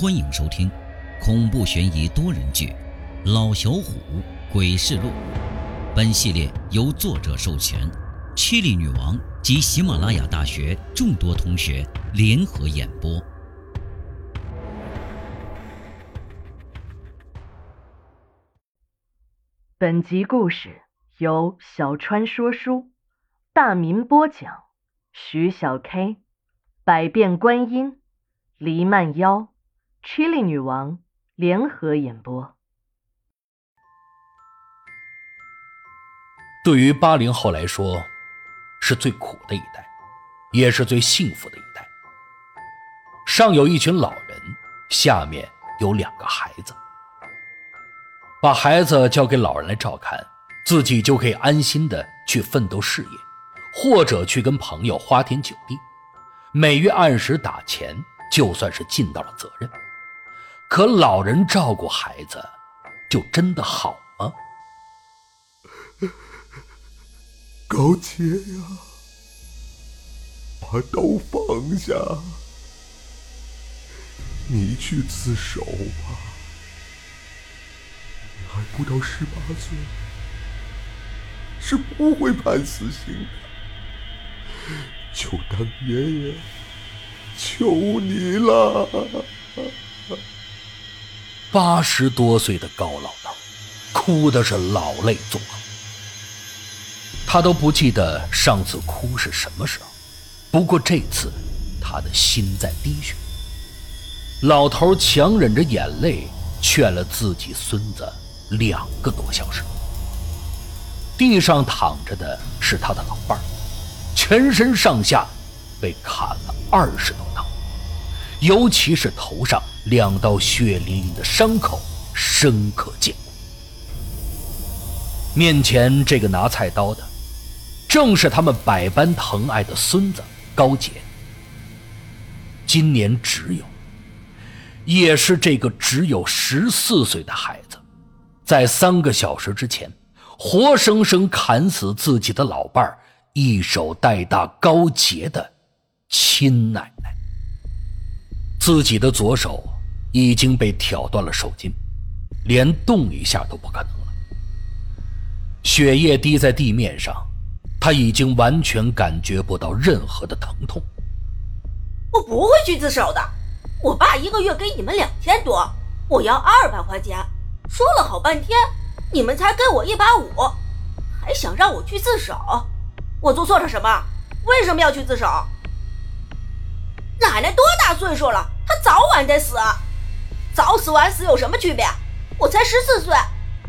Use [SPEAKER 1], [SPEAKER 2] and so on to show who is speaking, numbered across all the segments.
[SPEAKER 1] 欢迎收听恐怖悬疑多人剧《老小虎鬼事录》。本系列由作者授权，七里女王及喜马拉雅大学众多同学联合演播。
[SPEAKER 2] 本集故事由小川说书、大民播讲，徐小 K、百变观音、黎曼妖。Chili 女王联合演播。
[SPEAKER 3] 对于八零后来说，是最苦的一代，也是最幸福的一代。上有一群老人，下面有两个孩子。把孩子交给老人来照看，自己就可以安心的去奋斗事业，或者去跟朋友花天酒地，每月按时打钱，就算是尽到了责任。可老人照顾孩子，就真的好吗？
[SPEAKER 4] 高洁呀，把刀放下，你去自首吧。你还不到十八岁，是不会判死刑的。就当爷爷求你了。
[SPEAKER 3] 八十多岁的高姥姥，哭的是老泪纵横。他都不记得上次哭是什么时候，不过这次，他的心在滴血。老头强忍着眼泪，劝了自己孙子两个多小时。地上躺着的是他的老伴，全身上下被砍了二十多刀，尤其是头上。两道血淋淋的伤口深可见。面前这个拿菜刀的，正是他们百般疼爱的孙子高杰。今年只有，也是这个只有十四岁的孩子，在三个小时之前，活生生砍死自己的老伴儿，一手带大高杰的亲奶奶。自己的左手已经被挑断了手筋，连动一下都不可能了。血液滴在地面上，他已经完全感觉不到任何的疼痛。
[SPEAKER 5] 我不会去自首的，我爸一个月给你们两千多，我要二百块钱，说了好半天，你们才给我一百五，还想让我去自首？我做错了什么？为什么要去自首？奶奶多大岁数了？她早晚得死，早死晚死有什么区别？我才十四岁，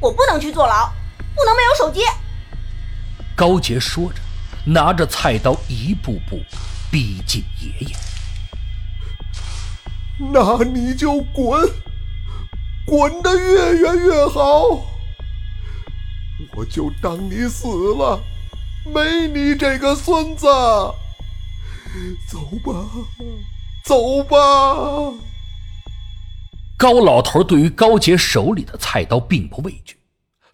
[SPEAKER 5] 我不能去坐牢，不能没有手机。
[SPEAKER 3] 高杰说着，拿着菜刀一步步逼近爷爷。
[SPEAKER 4] 那你就滚，滚得越远越好。我就当你死了，没你这个孙子。走吧，走吧。
[SPEAKER 3] 高老头对于高杰手里的菜刀并不畏惧，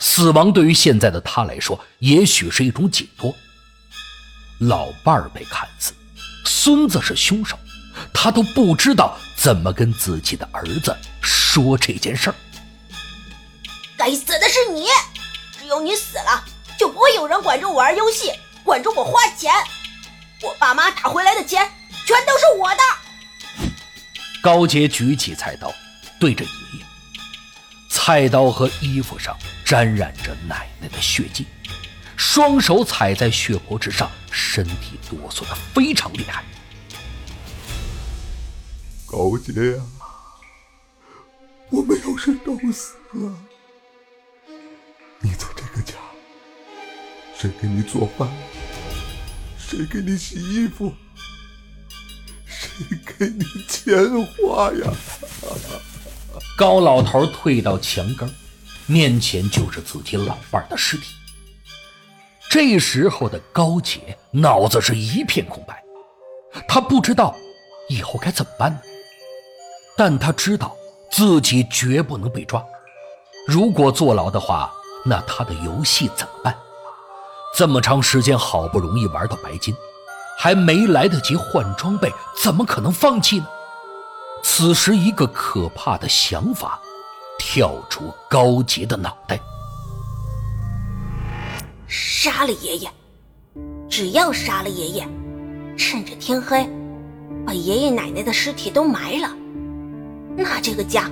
[SPEAKER 3] 死亡对于现在的他来说，也许是一种解脱。老伴儿被砍死，孙子是凶手，他都不知道怎么跟自己的儿子说这件事儿。
[SPEAKER 5] 该死的是你，只有你死了，就不会有人管着我玩游戏，管着我花钱。我爸妈打回来的钱全都是我的。
[SPEAKER 3] 高杰举起菜刀，对着爷爷。菜刀和衣服上沾染着奶奶的血迹，双手踩在血泊之上，身体哆嗦的非常厉害。
[SPEAKER 4] 高杰呀，我们要是都死了，你在这个家，谁给你做饭？谁给你洗衣服？谁给你钱花呀？
[SPEAKER 3] 高老头退到墙根，面前就是自己老伴的尸体。这时候的高姐脑子是一片空白，她不知道以后该怎么办？但她知道自己绝不能被抓，如果坐牢的话，那她的游戏怎么办？这么长时间，好不容易玩到白金，还没来得及换装备，怎么可能放弃呢？此时，一个可怕的想法跳出高杰的脑袋：
[SPEAKER 5] 杀了爷爷！只要杀了爷爷，趁着天黑，把爷爷奶奶的尸体都埋了，那这个家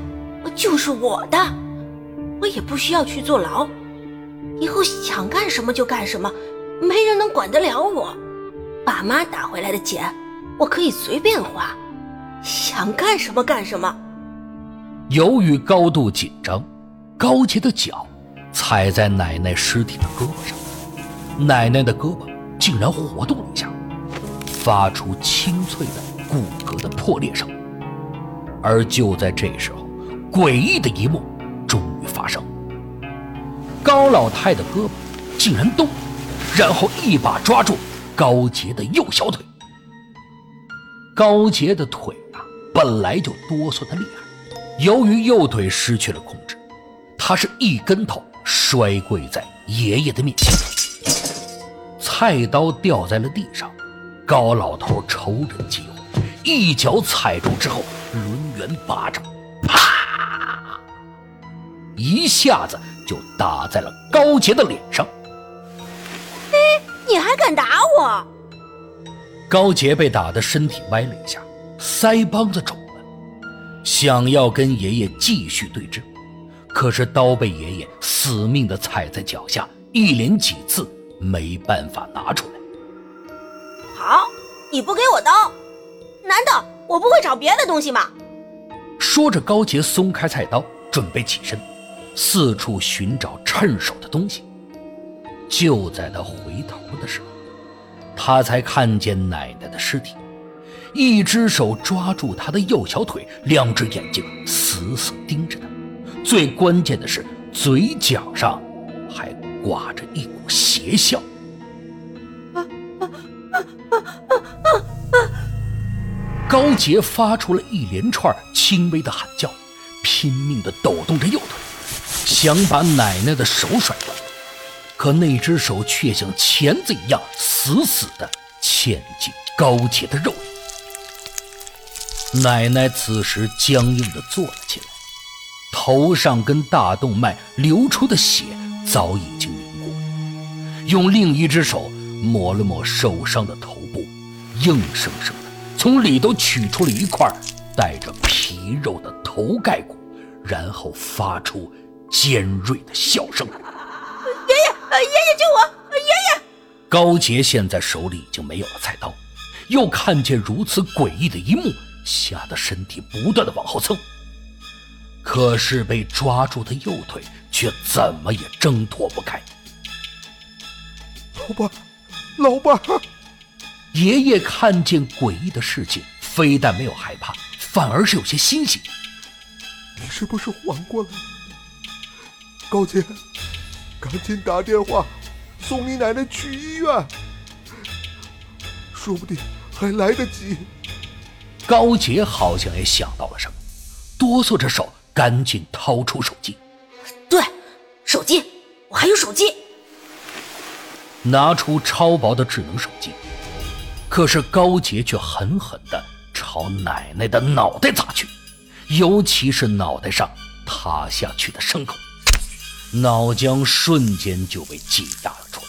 [SPEAKER 5] 就是我的，我也不需要去坐牢，以后想干什么就干什么，没人能管得了我。爸妈打回来的钱，我可以随便花。想干什么干什么。
[SPEAKER 3] 由于高度紧张，高杰的脚踩在奶奶尸体的胳膊上，奶奶的胳膊竟然活动了一下，发出清脆的骨骼的破裂声。而就在这时候，诡异的一幕终于发生：高老太的胳膊竟然动，然后一把抓住高杰的右小腿。高杰的腿啊。本来就哆嗦的厉害，由于右腿失去了控制，他是一跟头摔跪在爷爷的面前，菜刀掉在了地上，高老头瞅准机会，一脚踩住之后，抡圆巴掌，啪，一下子就打在了高杰的脸上。
[SPEAKER 5] 哎，你还敢打我？
[SPEAKER 3] 高杰被打得身体歪了一下。腮帮子肿了，想要跟爷爷继续对峙，可是刀被爷爷死命的踩在脚下，一连几次没办法拿出来。
[SPEAKER 5] 好，你不给我刀，难道我不会找别的东西吗？
[SPEAKER 3] 说着，高杰松开菜刀，准备起身，四处寻找趁手的东西。就在他回头的时候，他才看见奶奶的尸体。一只手抓住他的右小腿，两只眼睛死死盯着他。最关键的是，嘴角上还挂着一股邪笑。高杰发出了一连串轻微的喊叫，拼命地抖动着右腿，想把奶奶的手甩断，可那只手却像钳子一样死死地嵌进高洁的肉里。奶奶此时僵硬地坐了起来，头上跟大动脉流出的血早已经凝固。用另一只手抹了抹受伤的头部，硬生生的从里头取出了一块带着皮肉的头盖骨，然后发出尖锐的笑声：“
[SPEAKER 5] 爷爷，爷爷救我！爷爷！”
[SPEAKER 3] 高杰现在手里已经没有了菜刀，又看见如此诡异的一幕。吓得身体不断的往后蹭，可是被抓住的右腿却怎么也挣脱不开。
[SPEAKER 4] 老爸，老爸！
[SPEAKER 3] 爷爷看见诡异的事情，非但没有害怕，反而是有些欣喜。
[SPEAKER 4] 你是不是缓过来了？高杰，赶紧打电话送你奶奶去医院，说不定还来得及。
[SPEAKER 3] 高杰好像也想到了什么，哆嗦着手，赶紧掏出手机。
[SPEAKER 5] 对，手机，我还有手机。
[SPEAKER 3] 拿出超薄的智能手机，可是高杰却狠狠地朝奶奶的脑袋砸去，尤其是脑袋上塌下去的伤口，脑浆瞬间就被挤压了出来，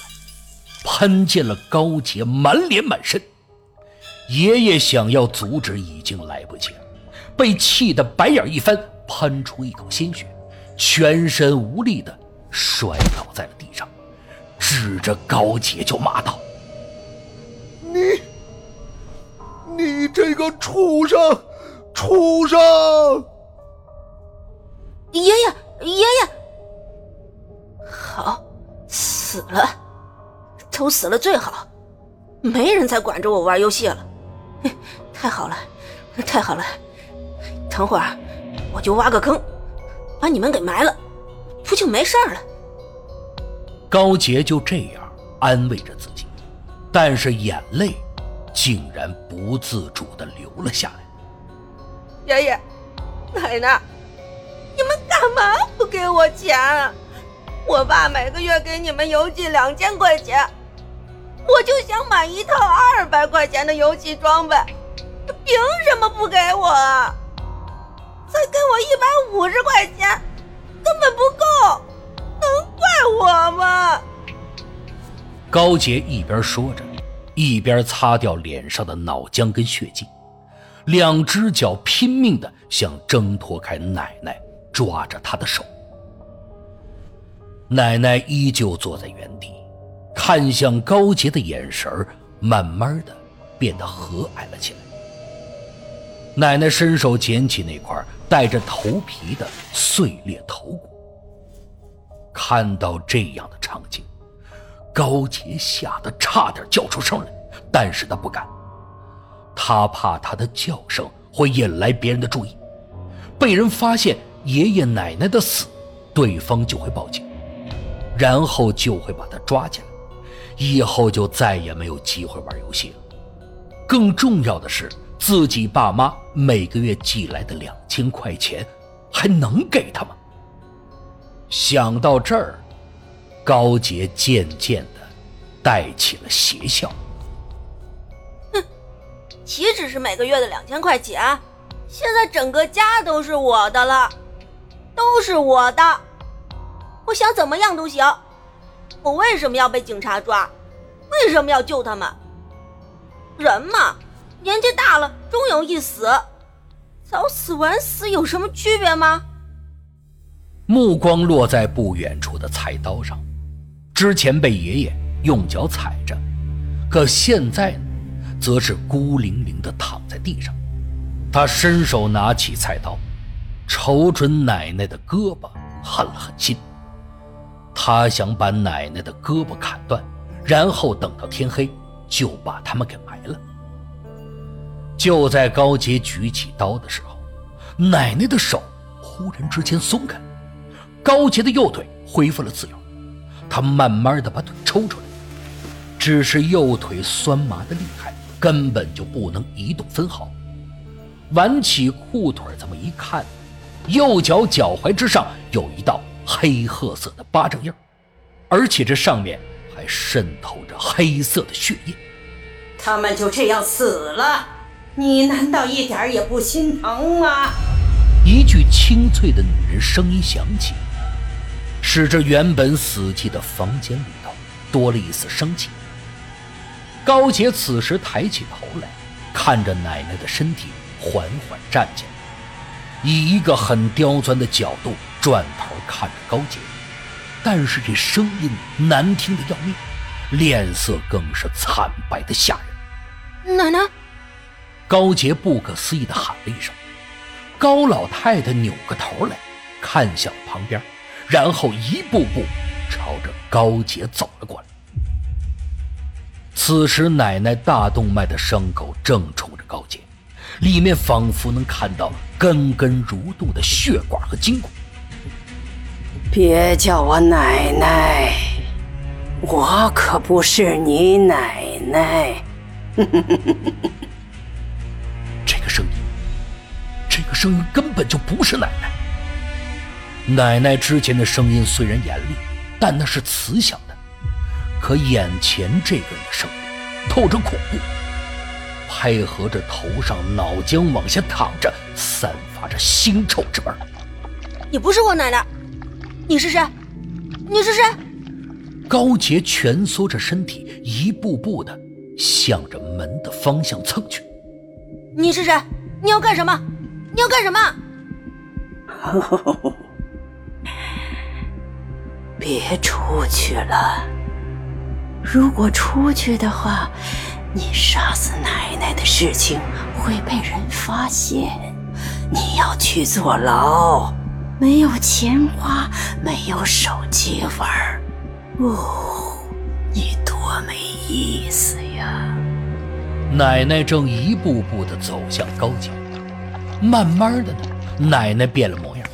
[SPEAKER 3] 喷溅了高杰满脸满身。爷爷想要阻止，已经来不及了，被气得白眼一翻，喷出一口鲜血，全身无力的摔倒在了地上，指着高杰就骂道：“
[SPEAKER 4] 你，你这个畜生，畜生！”
[SPEAKER 5] 爷爷，爷爷，好，死了，都死了最好，没人再管着我玩游戏了。太好了，太好了！等会儿我就挖个坑，把你们给埋了，不就没事了？
[SPEAKER 3] 高杰就这样安慰着自己，但是眼泪竟然不自主的流了下来。
[SPEAKER 5] 爷爷，奶奶，你们干嘛不给我钱？我爸每个月给你们邮寄两千块钱。我就想买一套二百块钱的游戏装备，他凭什么不给我？才给我一百五十块钱，根本不够，能怪我吗？
[SPEAKER 3] 高杰一边说着，一边擦掉脸上的脑浆跟血迹，两只脚拼命的想挣脱开奶奶抓着他的手。奶奶依旧坐在原地，看向高杰的眼神慢慢的变得和蔼了起来。奶奶伸手捡起那块带着头皮的碎裂头骨，看到这样的场景，高杰吓得差点叫出声来，但是他不敢，他怕他的叫声会引来别人的注意，被人发现爷爷奶奶的死，对方就会报警。然后就会把他抓起来，以后就再也没有机会玩游戏了。更重要的是，自己爸妈每个月寄来的两千块钱，还能给他吗？想到这儿，高杰渐渐的带起了邪笑。
[SPEAKER 5] 哼，岂止是每个月的两千块钱，现在整个家都是我的了，都是我的。我想怎么样都行，我为什么要被警察抓？为什么要救他们？人嘛，年纪大了终有一死，早死晚死有什么区别吗？
[SPEAKER 3] 目光落在不远处的菜刀上，之前被爷爷用脚踩着，可现在呢，则是孤零零的躺在地上。他伸手拿起菜刀，瞅准奶奶的胳膊，狠了狠心。他想把奶奶的胳膊砍断，然后等到天黑就把他们给埋了。就在高杰举起刀的时候，奶奶的手忽然之间松开，高杰的右腿恢复了自由。他慢慢的把腿抽出来，只是右腿酸麻的厉害，根本就不能移动分毫。挽起裤腿这么一看，右脚脚踝之上有一道。黑褐色的巴掌印而且这上面还渗透着黑色的血液。
[SPEAKER 6] 他们就这样死了，你难道一点也不心疼吗？
[SPEAKER 3] 一句清脆的女人声音响起，使这原本死寂的房间里头多了一丝生气。高杰此时抬起头来，看着奶奶的身体缓缓站起来，以一个很刁钻的角度转头。看着高杰，但是这声音难听的要命，脸色更是惨白的吓
[SPEAKER 5] 人。奶奶，
[SPEAKER 3] 高杰不可思议的喊了一声。高老太太扭过头来，看向旁边，然后一步步朝着高杰走了过来。此时，奶奶大动脉的伤口正冲着高杰，里面仿佛能看到根根如镀的血管和筋骨。
[SPEAKER 6] 别叫我奶奶，我可不是你奶奶。
[SPEAKER 3] 这个声音，这个声音根本就不是奶奶。奶奶之前的声音虽然严厉，但那是慈祥的。可眼前这个人的声音透着恐怖，配合着头上脑浆往下淌着，散发着腥臭之味。
[SPEAKER 5] 你不是我奶奶。你是谁？你是谁？
[SPEAKER 3] 高洁蜷缩着身体，一步步的向着门的方向蹭去。
[SPEAKER 5] 你是谁？你要干什么？你要干什么？
[SPEAKER 6] 别出去了！如果出去的话，你杀死奶奶的事情会被人发现，你要去坐牢。没有钱花，没有手机玩哦，你多没意思呀！
[SPEAKER 3] 奶奶正一步步的走向高洁，慢慢的呢，奶奶变了模样，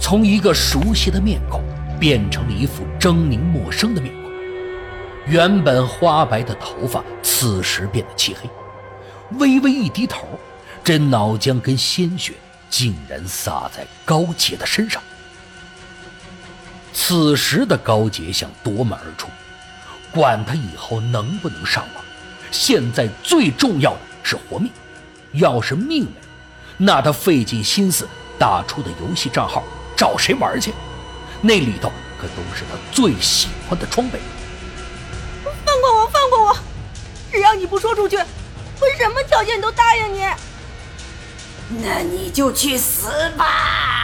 [SPEAKER 3] 从一个熟悉的面孔变成了一副狰狞陌生的面孔。原本花白的头发，此时变得漆黑，微微一低头，这脑浆跟鲜血。竟然洒在高洁的身上。此时的高洁想夺门而出，管他以后能不能上网，现在最重要的是活命。要是命没，那他费尽心思打出的游戏账号找谁玩去？那里头可都是他最喜欢的装备。
[SPEAKER 5] 放过我，放过我！只要你不说出去，我什么条件都答应你。
[SPEAKER 6] 那你就去死吧！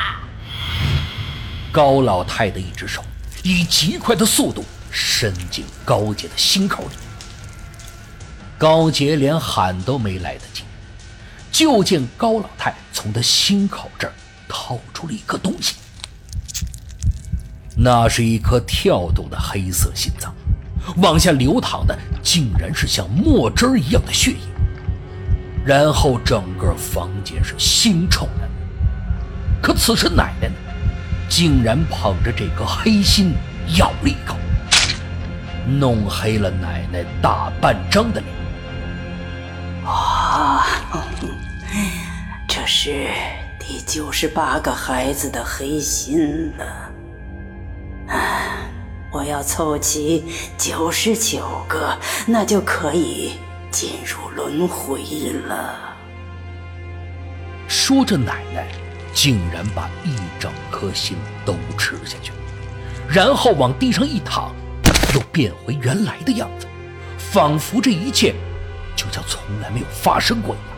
[SPEAKER 3] 高老太的一只手以极快的速度伸进高杰的心口里，高杰连喊都没来得及，就见高老太从他心口这儿掏出了一颗东西，那是一颗跳动的黑色心脏，往下流淌的竟然是像墨汁一样的血液，然后整个房间是腥臭的。可此时奶奶呢？竟然捧着这颗黑心咬了一口，弄黑了奶奶大半张的脸。
[SPEAKER 6] 啊，这是第九十八个孩子的黑心了。啊，我要凑齐九十九个，那就可以进入轮回了。
[SPEAKER 3] 说着，奶奶。竟然把一整颗心都吃下去，然后往地上一躺，又变回原来的样子，仿佛这一切就像从来没有发生过一样。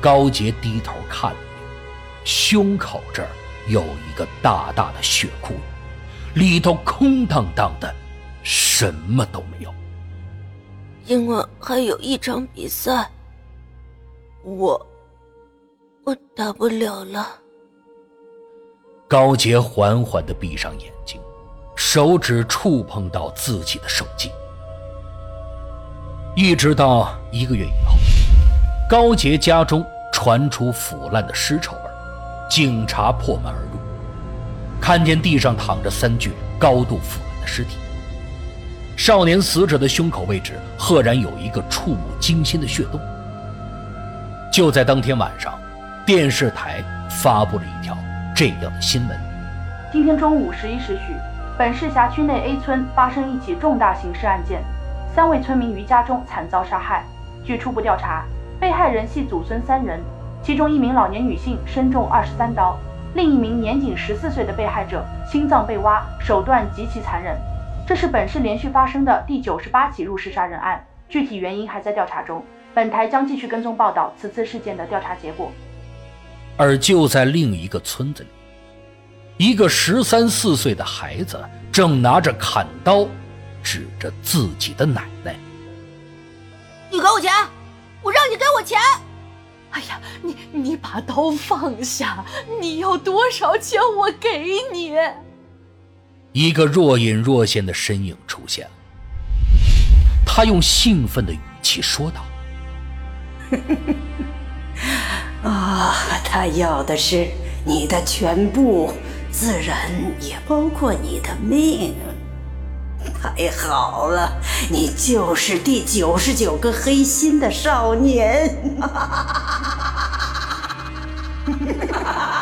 [SPEAKER 3] 高杰低头看了一眼，胸口这儿有一个大大的血窟窿，里头空荡荡的，什么都没有。
[SPEAKER 5] 今晚还有一场比赛，我。我打不了了。
[SPEAKER 3] 高杰缓缓的闭上眼睛，手指触碰到自己的手机。一直到一个月以后，高杰家中传出腐烂的尸臭味，警察破门而入，看见地上躺着三具高度腐烂的尸体。少年死者的胸口位置赫然有一个触目惊心的血洞。就在当天晚上。电视台发布了一条这样的新闻：
[SPEAKER 7] 今天中午十一时许，本市辖区内 A 村发生一起重大刑事案件，三位村民于家中惨遭杀害。据初步调查，被害人系祖孙三人，其中一名老年女性身中二十三刀，另一名年仅十四岁的被害者心脏被挖，手段极其残忍。这是本市连续发生的第九十八起入室杀人案，具体原因还在调查中。本台将继续跟踪报道此次事件的调查结果。
[SPEAKER 3] 而就在另一个村子里，一个十三四岁的孩子正拿着砍刀，指着自己的奶奶：“
[SPEAKER 5] 你给我钱！我让你给我钱！”
[SPEAKER 2] 哎呀，你你把刀放下！你要多少钱，我给你。
[SPEAKER 3] 一个若隐若现的身影出现了，他用兴奋的语气说道。
[SPEAKER 6] 啊，他要的是你的全部，自然也包括你的命。太好了，你就是第九十九个黑心的少年。哈哈哈哈哈